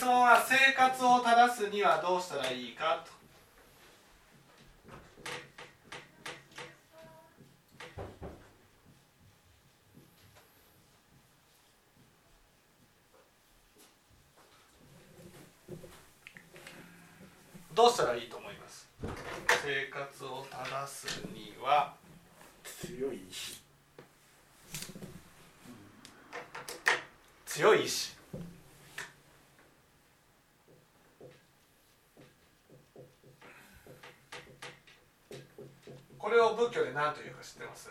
質問は生活を正すにはどうしたらいいかと。どうしたらいいと思います生活を正すには強い意志強い意志これを仏教で何というか知ってます？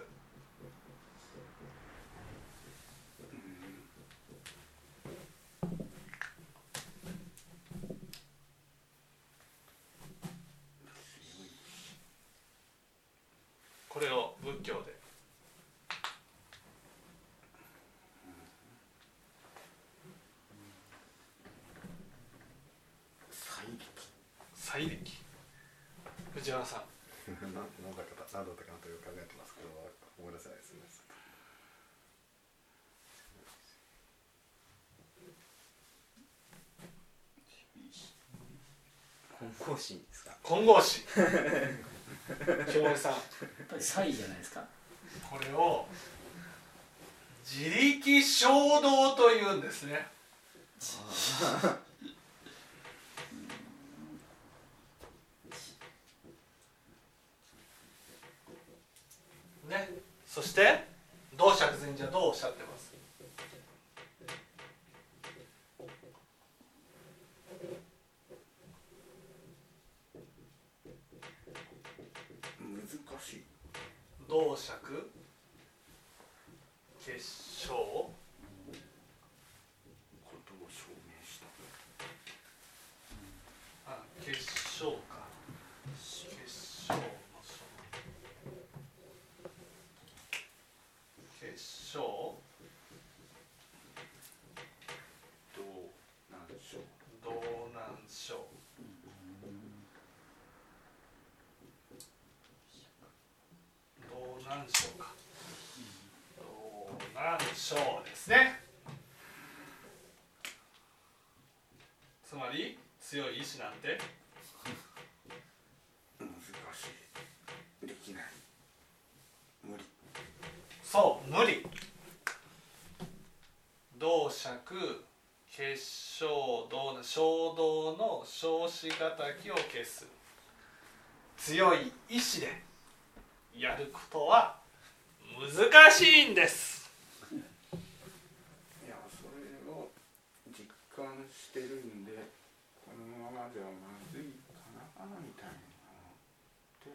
これを仏教で。再力再力藤原さん。何だったか何だったかなとい。う考えてますけど思い。出せない。ですね金光心ですか金剛師京平さんやっぱり差異じゃない。ですかこれを自力衝動とい。うんですねね。そして道釈禅師はどうおっしゃってます。難しい。道釈結晶ことを証明したあ結晶か結晶の晶結晶どうなんでしょう道南省道南省か道南省ですねつまり強い意志なんて。難しい。できない。無理。そう無理。道釈結晶道衝動の少子敵を消す。強い意志でやることは難しいんです。いやそれを実感してるんでままではまずいかなみたいなので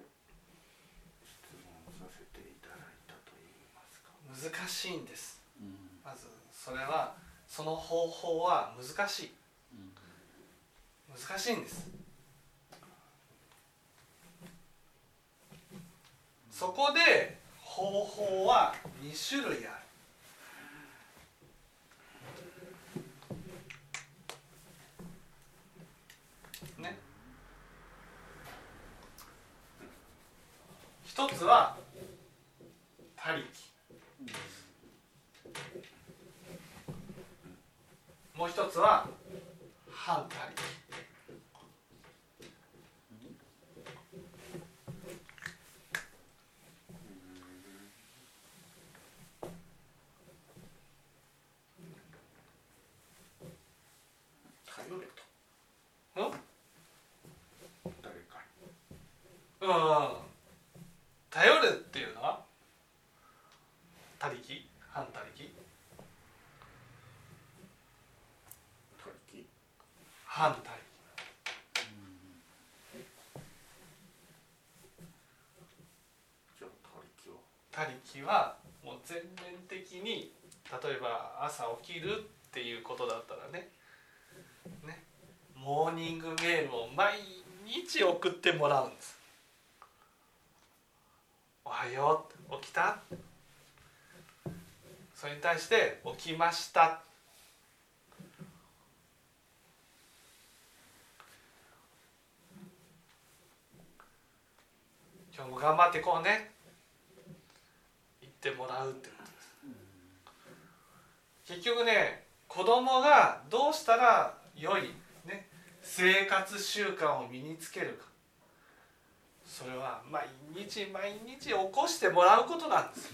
質問させていただいたといいますか。難しいんです。うん。まずそれはその方法は難しい。難しいんです。そこで方法は2種類あるね一つは他力もう一つは反他力頼れとうん誰かうん頼るっていうのは？他力？反他力？に他力？反他力。じゃあ他力を他力はもう全面的に例えば朝起きるっていうことだったらね。ね。モーニングメールを毎日送ってもらうんですおはよう起きた？それに対して起きました。今日も頑張っていこうね。言ってもらうってことです。結局ね子供がどうしたら良い生活習慣を身につけるか。それは毎日毎日起こしてもらうことなんです。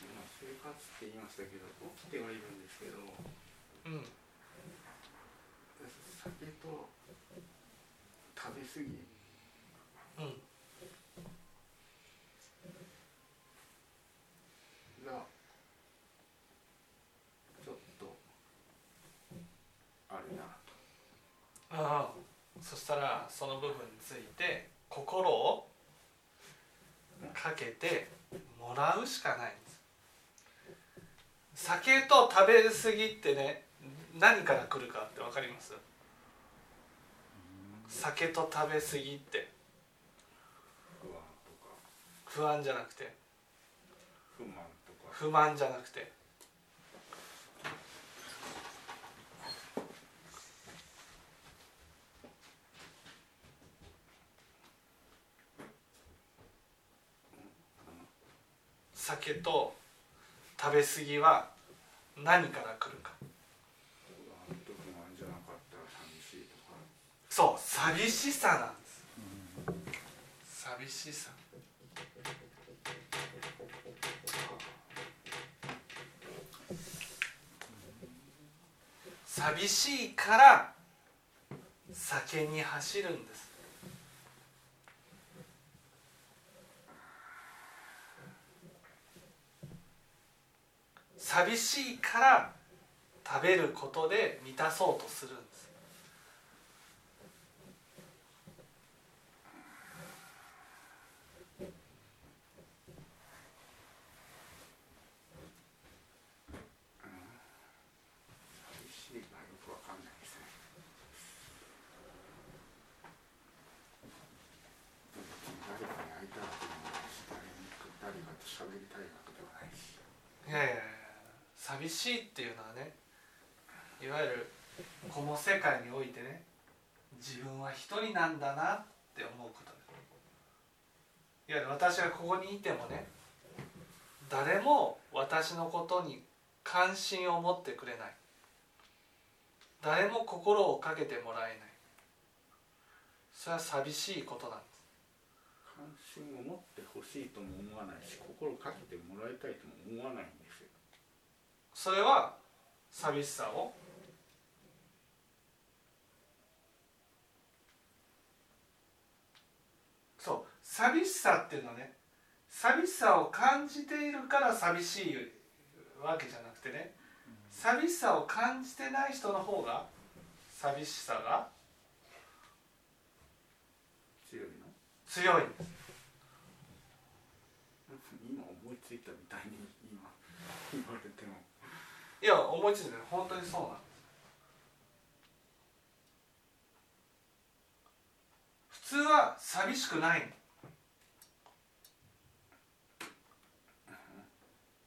今生活って言いましたけど起きてはいるんですけどうん。酒と食べ過ぎうんがちょっとあるなとああそしたらその部分について心をかけてもらうしかないんです。酒と食べ過ぎってね何から来るかって分かります？酒と食べ過ぎって。不安とか。不安じゃなくて。不満とか。不満じゃなくて酒と食べ過ぎは何から来るか。そう寂しさなんです。寂しさ。寂しいから酒に走るんです寂しいから食べることで満たそうとするんです寂しいがよくわかんないですね誰かに会いたいわけでもないし誰に誰かと喋りたいわけではないしいやいやいやしいっていうのはねいわゆるこの世界においてね自分は一人なんだなって思うことですいわゆる私がここにいてもね誰も私のことに関心を持ってくれない。誰も心をかけてもらえない。それは寂しいことなんです。関心を持ってほしいとも思わないし心をかけてもらいたいとも思わないそれは寂しさをそう寂しさっていうのはね寂しさを感じているから寂しいわけじゃなくてね寂しさを感じてない人の方が寂しさが強いの？強いんです。今思いついたみたいに今言われてもいや思いついてない。本当にそうなんです。普通は寂しくない。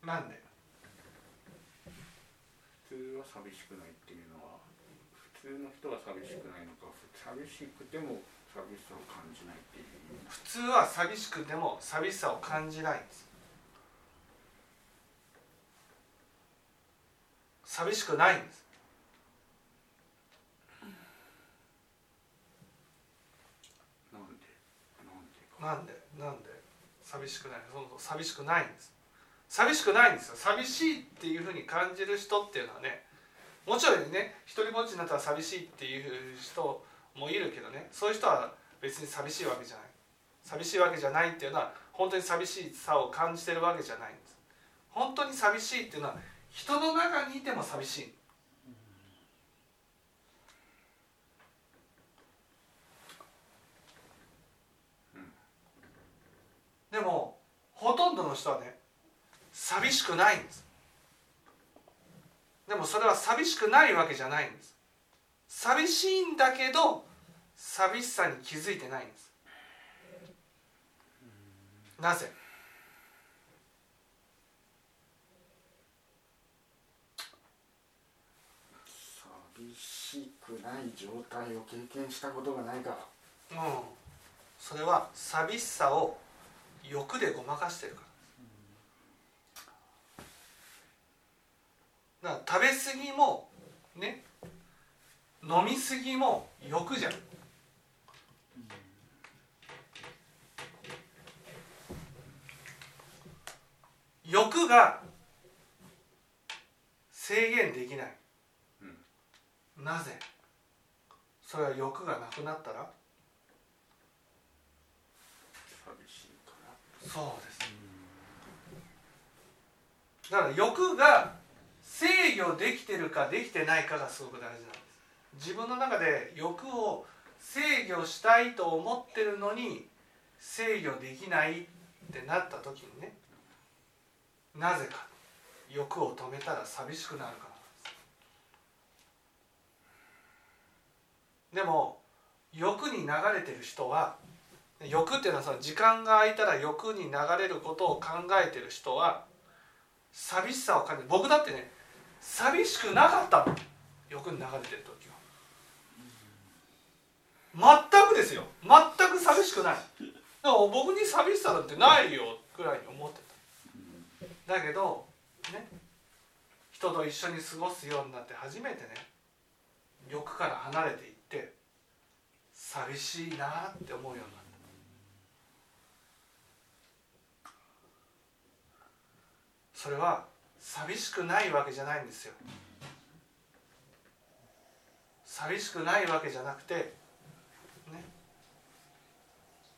のなんで？普通は寂しくないっていうのは普通の人は寂しくないのか寂しくても寂しさを感じないっていう普通は寂しくても寂しさを感じないんです寂しくないんです。なんで？なんで？寂しくない。そうそう寂しくないんです。寂しくないんですよ。寂しいっていうふうに感じる人っていうのはねもちろんね一人ぼっちになったら寂しいっていう人もいるけどねそういう人は別に寂しいわけじゃない。寂しいわけじゃないっていうのは本当に寂しさを感じてるわけじゃないんです。本当に寂しいっていうのは人の中にいても寂しい。でもほとんどの人はね寂しくないんです。でもそれは寂しくないわけじゃないんです。寂しいんだけど寂しさに気づいてないんです。なぜ寂しくない状態を経験したことがないから。うん。それは寂しさを欲でごまかしてるから。だか食べ過ぎもね飲み過ぎも欲じゃん。欲が制限できない、なぜ？それは欲がなくなったら？そうです。だから欲が制御できてるかできてないかがすごく大事なんです。自分の中で欲を制御したいと思ってるのに制御できないってなった時にねなぜか欲を止めたら寂しくなるからなんでも欲に流れてる人は欲っていうのはその時間が空いたら欲に流れることを考えてる人は寂しさを感じる。僕だってね寂しくなかったの。欲に流れてる時は。全くですよ。全く寂しくない。でも僕に寂しさなんてないよ。ぐらいに思ってた。だけどね人と一緒に過ごすようになって初めてね欲から離れていって寂しいなって思うようになったそれは寂しくないわけじゃないんですよ。寂しくないわけじゃなくてね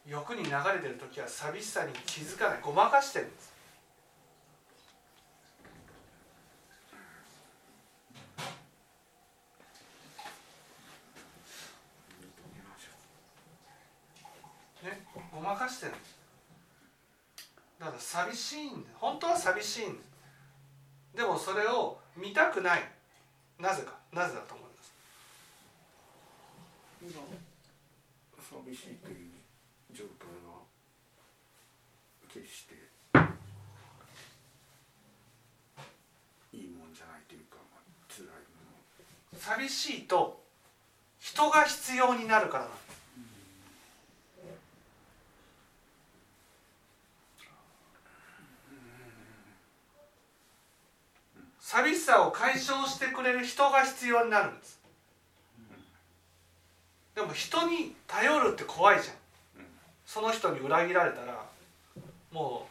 欲に流れてる時は寂しさに気づかない。ごまかしてるんですねごまかしてるんですだから寂しいんだ。本当は寂しいんだ。でもそれを見たくない。なぜか。なぜだと思います？今寂しいという状態は決していいもんじゃないというか、まあ、辛いも寂しいと人が必要になるからなんです寂しさを解消してくれる人が必要になるんです。でも人に頼るって怖いじゃん。その人に裏切られたらも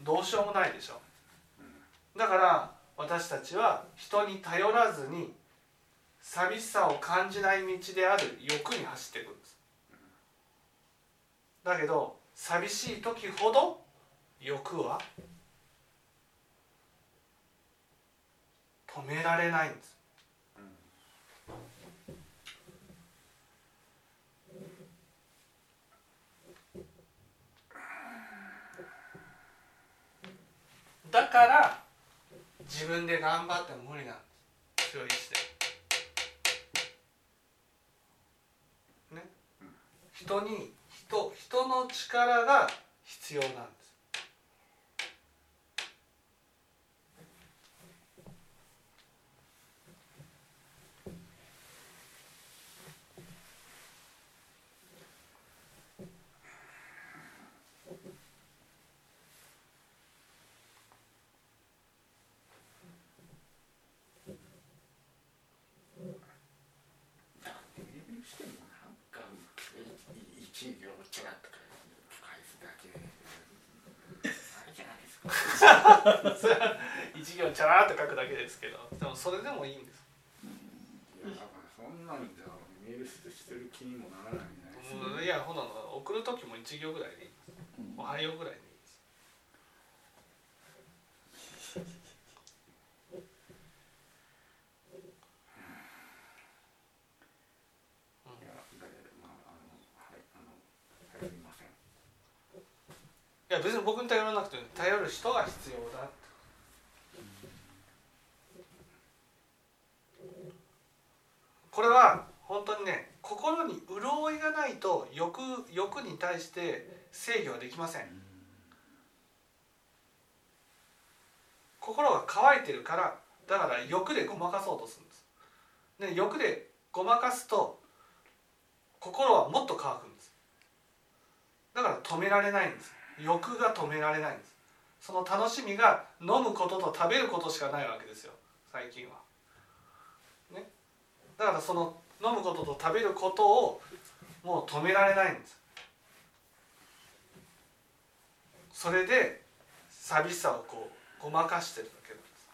うどうしようもないでしょ。だから私たちは人に頼らずに寂しさを感じない道である欲に走っていくんです。だけど寂しい時ほど欲は止められないんです。だから自分で頑張っても無理なんです。強い意志で。ね。人に人人の力が必要なんですメールしてもなんかい一行ちらっと返すだけあれじゃないですかそれは一行チャラーっと書くだけですけどでもそれでもいいんです。いやだからそんなんじゃメールしてる気にもならないじゃないやほな送る時も一行ぐらいでいい。ですおはようぐらいで。いいですいやだけどまああのはいあの頼りませんいや別に僕に頼らなくても頼る人が必要だって。これは本当にね心に潤いがないと欲欲に対して制御はできません。心が乾いてるからだから欲でごまかそうとするんです。で欲でごまかすと心はもっと乾くんです。だから止められないんです。欲が止められないんです。その楽しみが飲むことと食べることしかないわけですよ。最近は。だからその飲むことと食べることをもう止められないんです。それで寂しさをこうごまかしてるだけなんです。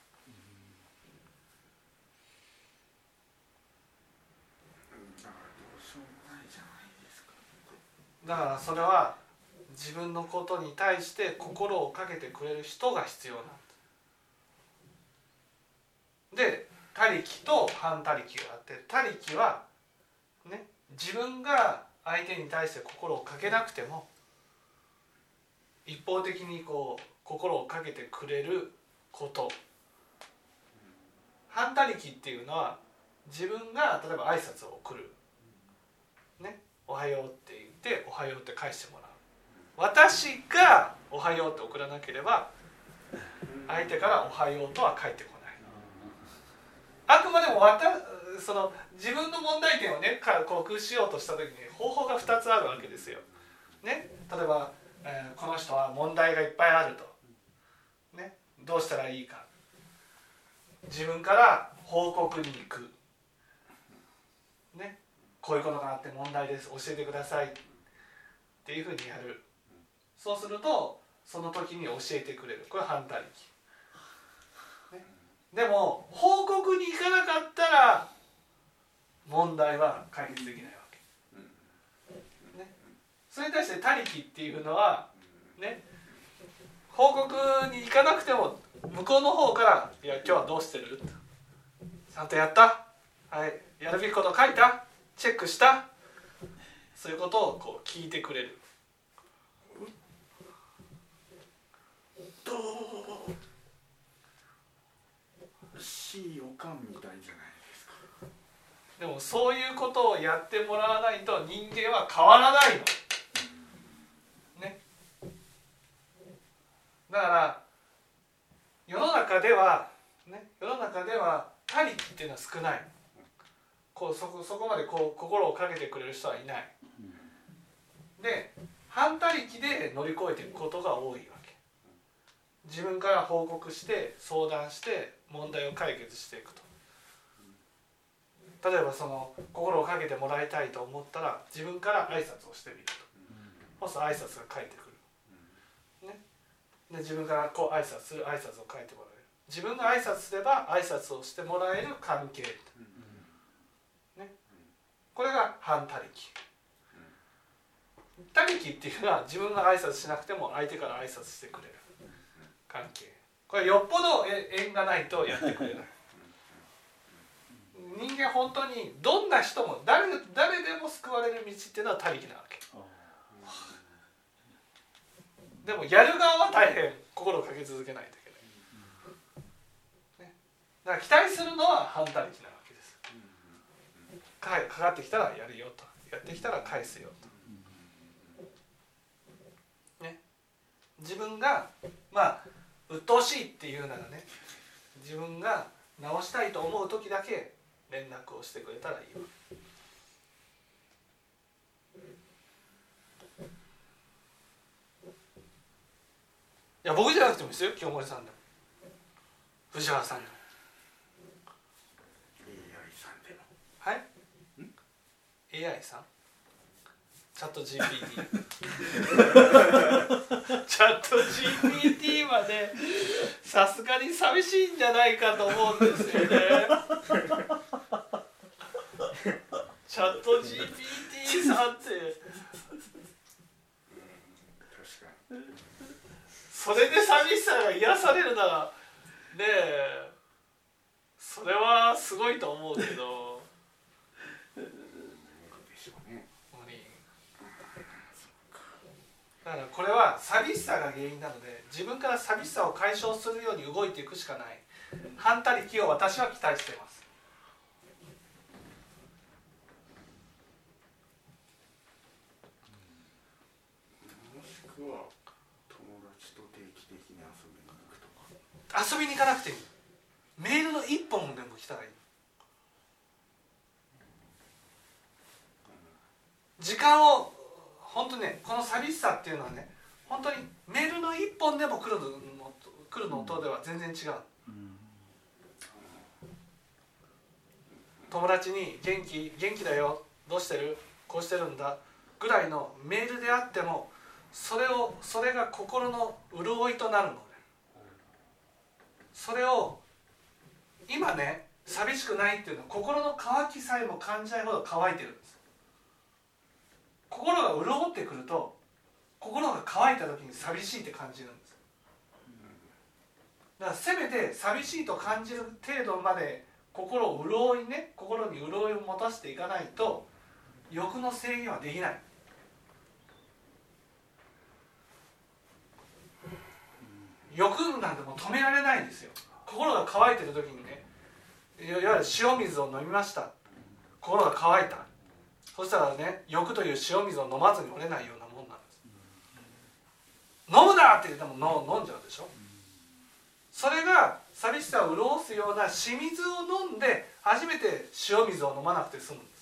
だからそれは自分のことに対して心をかけてくれる人が必要なんですで他力と反他力があって他力はね自分が相手に対して心をかけなくても一方的にこう心をかけてくれること。反他力っていうのは自分が例えば挨拶を送る「ね、おはよう」って言って「おはよう」って返してもらう。私が「おはよう」って送らなければ相手から「おはよう」とは返ってこない。あくまでもわたその自分の問題点をね克服しようとした時に方法が2つあるわけですよ。ね、例えば、えーこの人は問題がいっぱいあると、ね、どうしたらいいか。自分から報告に行く、ね、こういうことがあって問題です。教えてください。っていうふうにやる。そうするとその時に教えてくれる。これ反対力、ね、でも報告に行かなかったら問題は解決できないわけ、ね、それに対して他力っていうのはね。報告に行かなくても向こうの方から「いや今日はどうしてる?」ちゃんとやった？はい。やるべきこと書いた？チェックした？そういうことをこう聞いてくれるしいおかんみたいじゃないですかでもそういうことをやってもらわないと人間は変わらないの。ね。だから世の中ではね世の中では他力っていうのは少ない。こうそこそこまでこう心をかけてくれる人はいない。で反他力で乗り越えていくことが多いわけ。自分から報告して相談して問題を解決していくと。例えばその心をかけてもらいたいと思ったら自分から挨拶をしてみると。そうすると挨拶が返ってくる、ね、で自分からこう挨拶する挨拶を書いてもらえる自分が挨拶すれば挨拶をしてもらえる関係、ね、これが反他力他力っていうのは自分が挨拶しなくても相手から挨拶してくれる関係。これよっぽどえ縁がないとやってくれない人間本当にどんな人も誰誰でも救われる道っていうのは他力なわけ。でもやる側は大変心をかけ続けないといけない、ね、だから期待するのは反他力なわけです。かかかってきたらやるよと。やってきたら返すよと。ね。自分がまあ鬱陶しいっていうならね自分が直したいと思う時だけ連絡をしてくれたらいいわいや僕じゃなくてもいいですよ清盛さんでも。藤原さんでも。AI さんでも。はい？AI さん？チャット GPT チャット GPT までさすがに寂しいんじゃないかと思うんですよね。チャット GPT さんって。それで寂しさが癒されるならねえそれはすごいと思うけど。ね無理だからこれは寂しさが原因なので自分から寂しさを解消するように動いていくしかない。反他力を私は期待しています。もしくは友達と定期的に遊びに行くとか。遊びに行かなくていい。メールの一本でも来たらいい。時間を本当ねこの寂しさっていうのはね本当にメールの一本でも来るの来るのとでは全然違う。友達に「元気元気だよ。どうしてる？こうしてるんだ」ぐらいのメールであってもそれをそれが心の潤いとなるのでそれを今ね寂しくないっていうのは心の渇きさえも感じないほど乾いてる心が潤ってくると心が乾いた時に寂しいって感じるんです。だからせめて寂しいと感じる程度まで心を潤いね心に潤いを持たせていかないと欲の制限はできない。欲なんてもう止められないんですよ。心が乾いてる時にねいわゆる塩水を飲みました。心が乾いた。そしたらね欲という塩水を飲まずに折れないようなもんなんです。飲むなって言ってもの飲んじゃうでしょ？それが寂しさを潤すような清水を飲んで初めて塩水を飲まなくて済む。んです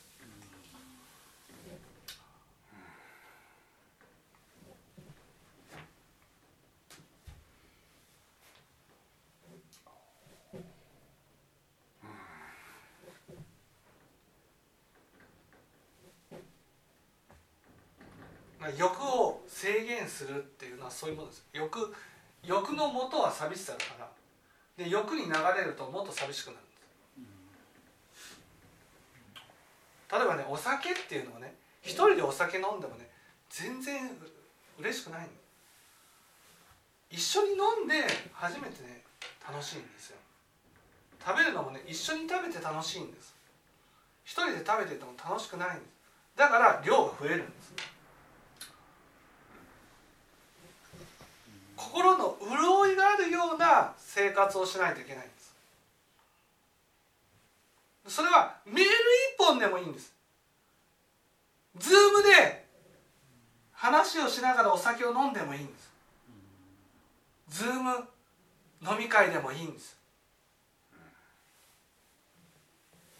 まあ欲を制限するっていうのはそういうものです。欲欲の元は寂しさだから。で欲に流れるともっと寂しくなるんです。例えばねお酒っていうのはね一人でお酒飲んでもね全然嬉しくない一緒に飲んで初めてね楽しいんですよ。食べるのもね一緒に食べて楽しいんです。一人で食べてても楽しくないんです。だから量が増えるんです。ね心の潤いがあるような生活をしないといけないんです。それはメール一本でもいいんです。ズームで話をしながらお酒を飲んでもいいんです。ズーム飲み会でもいいんです。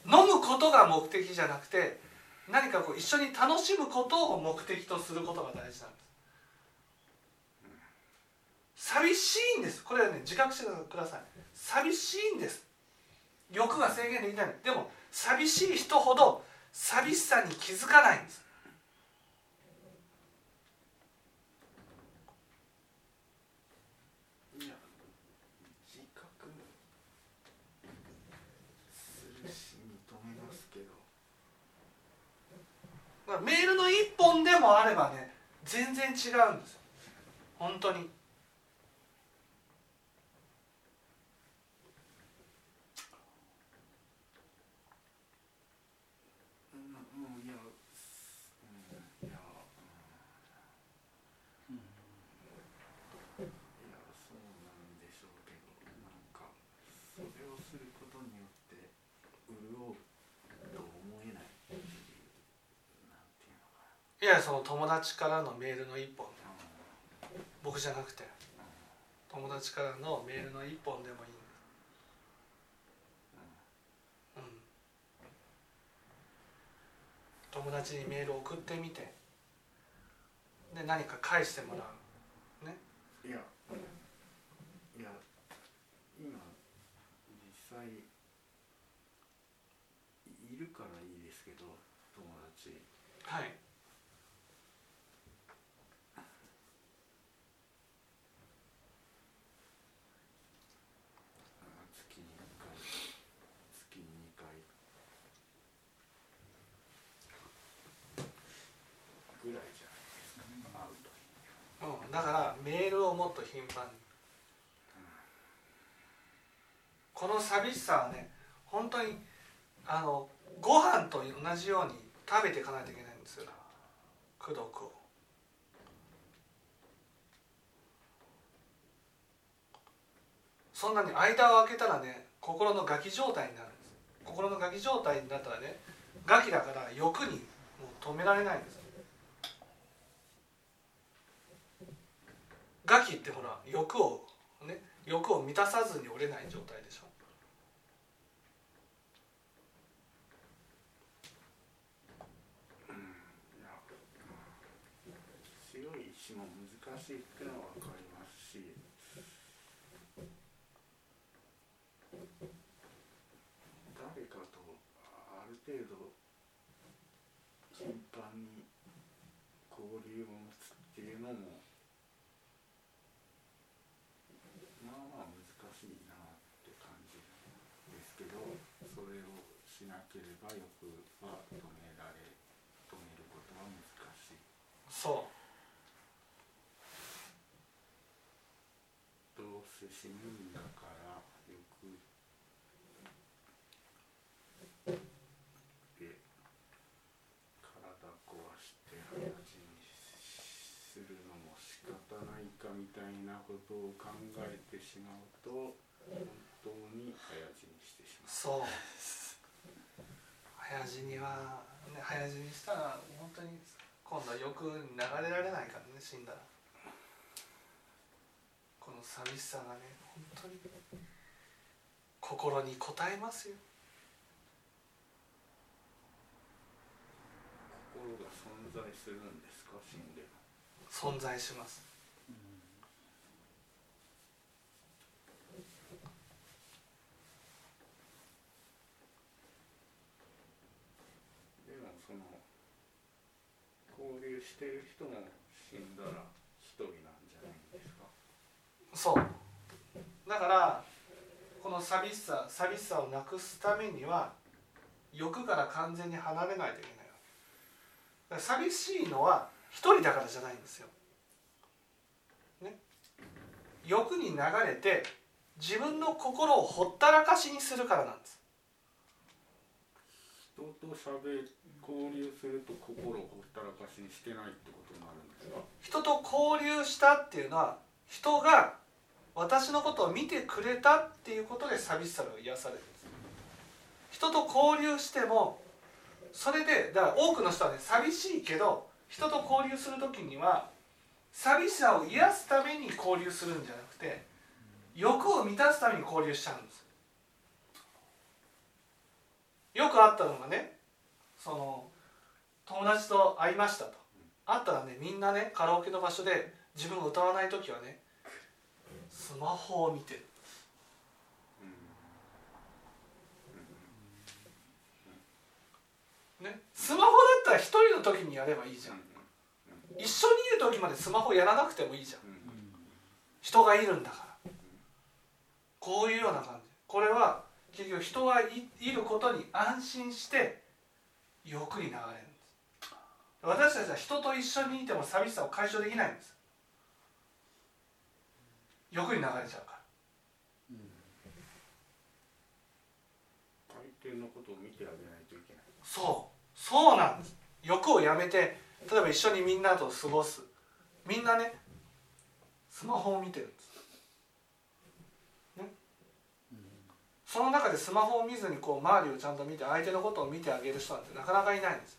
飲むことが目的じゃなくて何かこう一緒に楽しむことを目的とすることが大事なんです。寂しいんです。これはね自覚してください。寂しいんです。欲が制限できない。でも寂しい人ほど寂しさに気づかないんです。いや自覚するしまあメールの一本でもあればね全然違うんですよ。本当にうんうんいやうんいやうんいやそうなんでしょうけどなんかそれをすることによって潤うと思えないっていうなんていうのかいやその友達からのメールの一本。な僕じゃなくて。友達からのメールの一本でもいい。うん。友達にメールを送ってみて。で何か返してもらう。ね。いや今実際いるからいいですけど友達。はい。あ月に1回月に2回。ぐらいじゃないですか会うとうん、だからメールをもっと頻繁にこの寂しさはね本当にあのご飯と同じように食べていかないといけないんですよ。功徳を。そんなに間を空けたらね心のガキ状態になるんです。心のガキ状態になったらねガキだから欲にもう止められないんです。ガキってほら欲をね欲を満たさずに折れない状態でしょいや強い意志も難しいっていうのは分かりますし。誰かと歩程度頻繁に交流を持つっていうのもまあまあ難しいなって感じですけどそれをしなければ欲は止められ止めることは難しい。そうせ死ぬんだから欲で体壊して早死にするのも仕方ないかみたいなことを考えてしまうと本当に早死にしてしまう。そう。早死には、ね、早死にしたら本当に今度は欲に流れられないからね死んだら。この寂しさがね本当に心に応えますよ。心が存在するんですか死んでも。存在しますでもその交流してる人も死んだら一人なんじゃないんですか？そうだからこの寂しさ寂しさをなくすためには欲から完全に離れないといけないわけだから寂しいのは一人だからじゃないんですよ。ね、欲に流れて自分の心をほったらかしにするからなんです。人と喋交流すると心をほったらかしにしてないってことになるんですか？人と交流したっていうのは人が私のことを見てくれたっていうことで寂しさが癒されるんです。人と交流してもそれでだから多くの人はね寂しいけど人と交流する時には寂しさを癒すために交流するんじゃなくて欲を満たすために交流しちゃうんです。よくあったのがねその友達と会いましたと。会ったらねみんなねカラオケの場所で自分が歌わない時はねスマホを見てる。ねスマホだったら一人の時にやればいいじゃん。一緒にいる時までスマホやらなくてもいいじゃん。人がいるんだから。こういうような感じ。これは結局人がいいることに安心して欲に流れるんです。私たちは人と一緒にいても寂しさを解消できないんです。欲に流れちゃうから。相手のことを見てあげないといけない。そう。そうなんです。欲をやめて例えば一緒にみんなと過ごす。みんなねスマホを見てるんです、ね、その中でスマホを見ずにこう周りをちゃんと見て相手のことを見てあげる人なんてなかなかいないんです。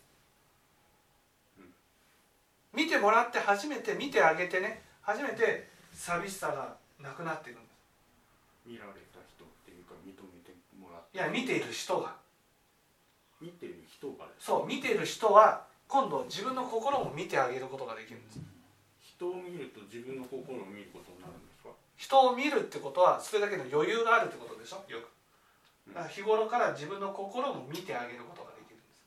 見てもらって初めて見てあげてね。初めて寂しさがなくなっていくんです。見られた人っていうか認めてもらって。いや見ている人が。見てる人がそう見ている人は今度自分の心も見てあげることができるんです。人を見ると自分の心を見ることになるんですか？人を見るってことはそれだけの余裕があるってことでしょ？よくだから日頃から自分の心も見てあげることができるんです。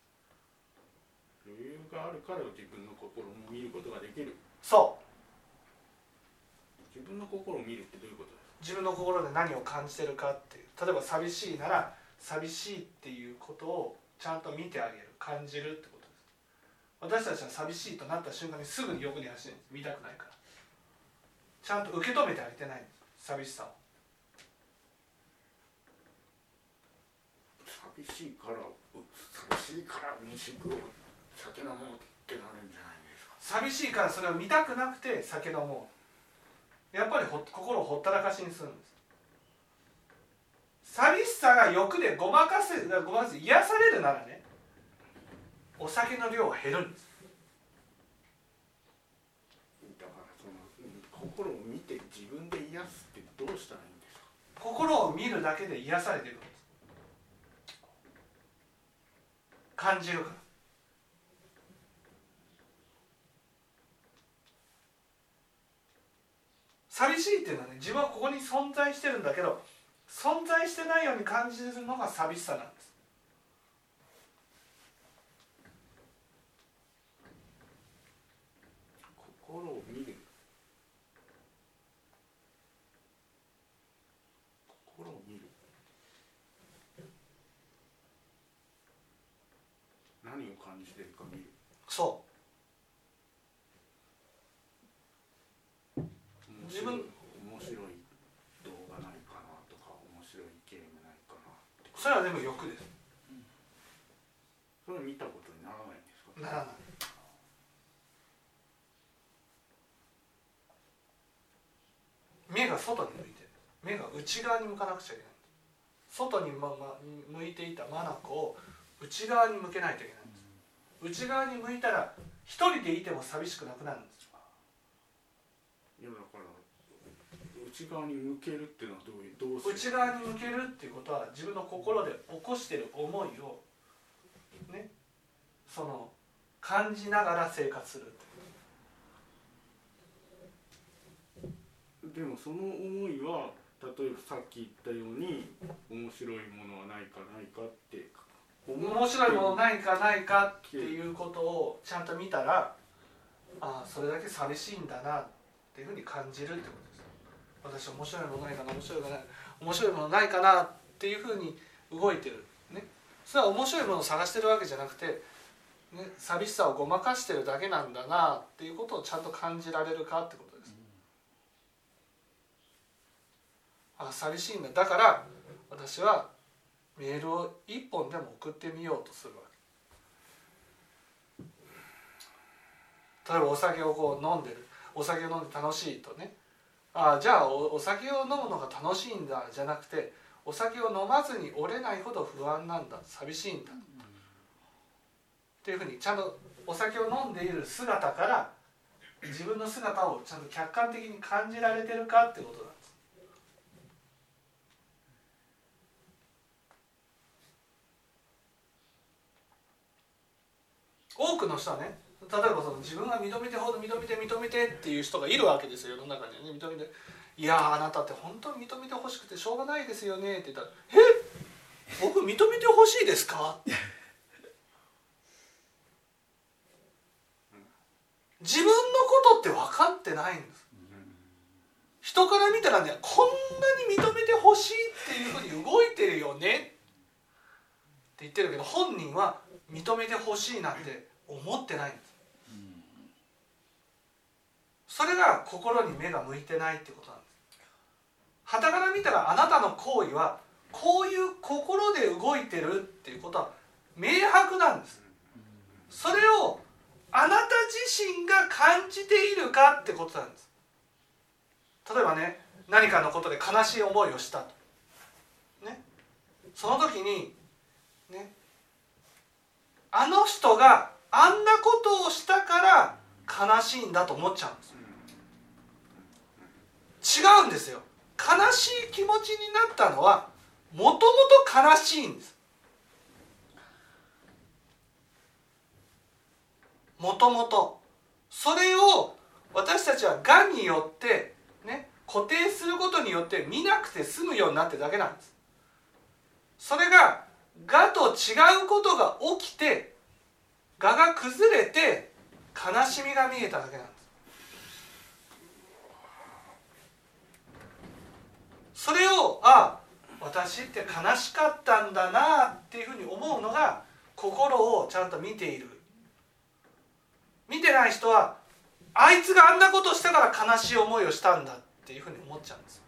余裕があるから自分の心も見ることができる。そう。自分の心を見るってどういうことです自分の心で何を感じてるかっていう。例えば寂しいなら寂しいっていうことをちゃんと見てあげる。感じるってことです。私たちは寂しいとなった瞬間にすぐに欲に走るんです。見たくないから。ちゃんと受け止めてあげてないんです。寂しさを寂しいからう寂しいから飯食おう酒飲もうってなるんじゃないですか。寂しいからそれを見たくなくて酒飲もう。やっぱりほ心をほったらかしにするんです。寂しさが欲でごまかせごまかせ癒されるならねお酒の量は減るんです。だからそのうん心を見て自分で癒すってどうしたらいいんですか？心を見るだけで癒されていくんです感じるか。ら寂しいっていうのはね自分はここに存在してるんだけど存在してないように感じるのが寂しさなんです心を見る心を見る何を感じてるか見る。そ面自分面白い動画ないかなとか面白いゲームないかなそれは全部欲です。それ見たことにならないんですか？ならない。目が外に向いてる。目が内側に向かなくちゃいけない。外に、まま、向いていた眼を内側に向けないといけないんです。内側に向いたら一人でいても寂しくなくなるんですいやだから内側に向けるっていうのはどういうどうす内側に向けるっていうことは自分の心で起こしている思いをねその感じながら生活するでもその思いは例えばさっき言ったように面白いものはないかないかって面白いものないかないかっていうことをちゃんと見たらああそれだけ寂しいんだなっていうふうに感じるってことです。私面白いものないかな面白いものない面白いものないかなっていうふうに動いてる。ね。それは面白いものを探してるわけじゃなくて、ね、寂しさをごまかしてるだけなんだなっていうことをちゃんと感じられるかってことです。あ寂しいんだ。だから私はメールを一本でも送ってみようとするわけ。例えばお酒をこう飲んでる。お酒を飲んで楽しいとね。ああじゃあお酒を飲むのが楽しいんだ。じゃなくてお酒を飲まずに折れないほど不安なんだ。寂しいんだ。っていうふうにちゃんとお酒を飲んでいる姿から自分の姿をちゃんと客観的に感じられてるかってことなんです多くの人はね例えばその自分が認めてほど認めて認めてっていう人がいるわけですよ世の中にはね。認めて「いやあなたって本当に認めてほしくてしょうがないですよね」って言ったら「え？僕認めてほしいですか?」自分のことって分かってないんです。人から見たらねこんなに認めてほしいっていうふうに動いてるよねって言ってるけど本人は認めてほしいなんて思ってないんです。それが心に目が向いてないってことなんです。傍から見たらあなたの行為はこういう心で動いてるっていうことは明白なんです。それをあなた自身が感じているかってことなんです。例えばね何かのことで悲しい思いをしたと。ね。その時にねあの人があんなことをしたから悲しいんだと思っちゃうんです。違うんですよ。悲しい気持ちになったのはもともと悲しいんです。もともと。それを私たちはがんによってね固定することによって見なくて済むようになってるだけなんです。それががと違うことが起きてがが崩れて悲しみが見えただけなんです。それをあ私って悲しかったんだなっていうふうに思うのが心をちゃんと見ている。見てない人はあいつがあんなことしたから悲しい思いをしたんだっていうふうに思っちゃうんです。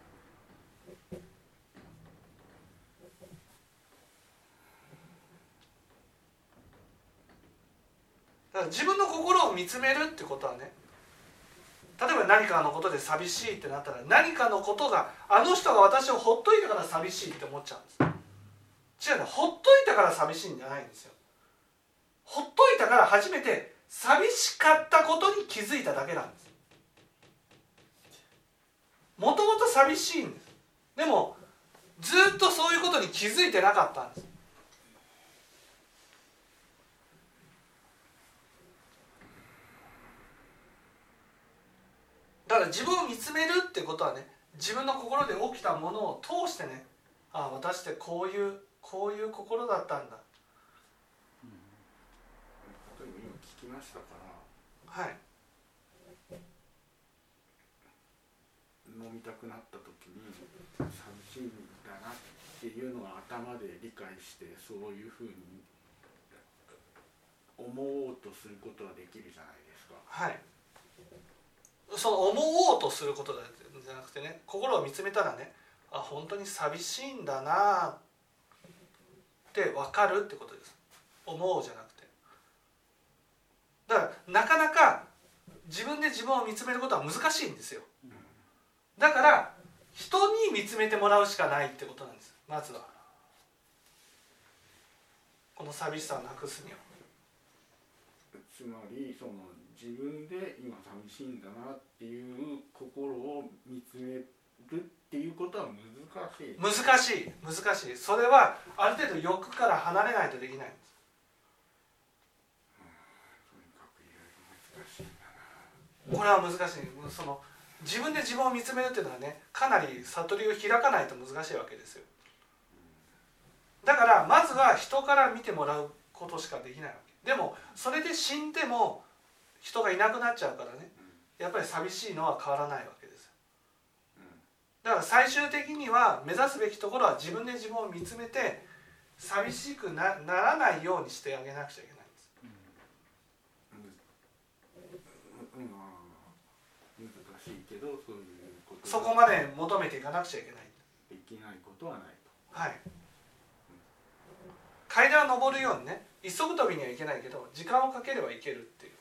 だから自分の心を見つめるってことはね例えば何かのことで寂しいってなったら何かのことがあの人が私をほっといたから寂しいって思っちゃうんです。違うねほっといたから寂しいんじゃないんですよ。ほっといたから初めて寂しかったことに気づいただけなんです。もともと寂しいんです。でもずっとそういうことに気づいてなかったんです。から自分を見つめるってことはね自分の心で起きたものを通してねああ私ってこういうこういう心だったんだ。例えば今聞きましたからはい。飲みたくなった時に寂しいんだなっていうのが頭で理解してそういうふうに思おうとすることはできるじゃないですか。はいその思おうとすることじゃなくてね心を見つめたらねあ本当に寂しいんだなって分かるってことです。思うじゃなくて。だからなかなか自分で自分を見つめることは難しいんですよ。だから人に見つめてもらうしかないってことなんです。まずは。この寂しさをなくすには。つまりその自分で今寂しいんだなっていう心を見つめるっていうことは難しい。難しい難しい。それはある程度欲から離れないとできないんです。これは難しい。その自分で自分を見つめるっていうのはねかなり悟りを開かないと難しいわけですよ。だからまずは人から見てもらうことしかできないわけ。でもそれで死んでも人がいなくなっちゃうからね。やっぱり寂しいのは変わらないわけですよ。だから最終的には目指すべきところは自分で自分を見つめて寂しくなならないようにしてあげなくちゃいけないんです。難しいけどそういうことそこまで求めていかなくちゃいけないできないことはないと。はい階段を上るようにね一足飛びにはいけないけど時間をかければいけるっていう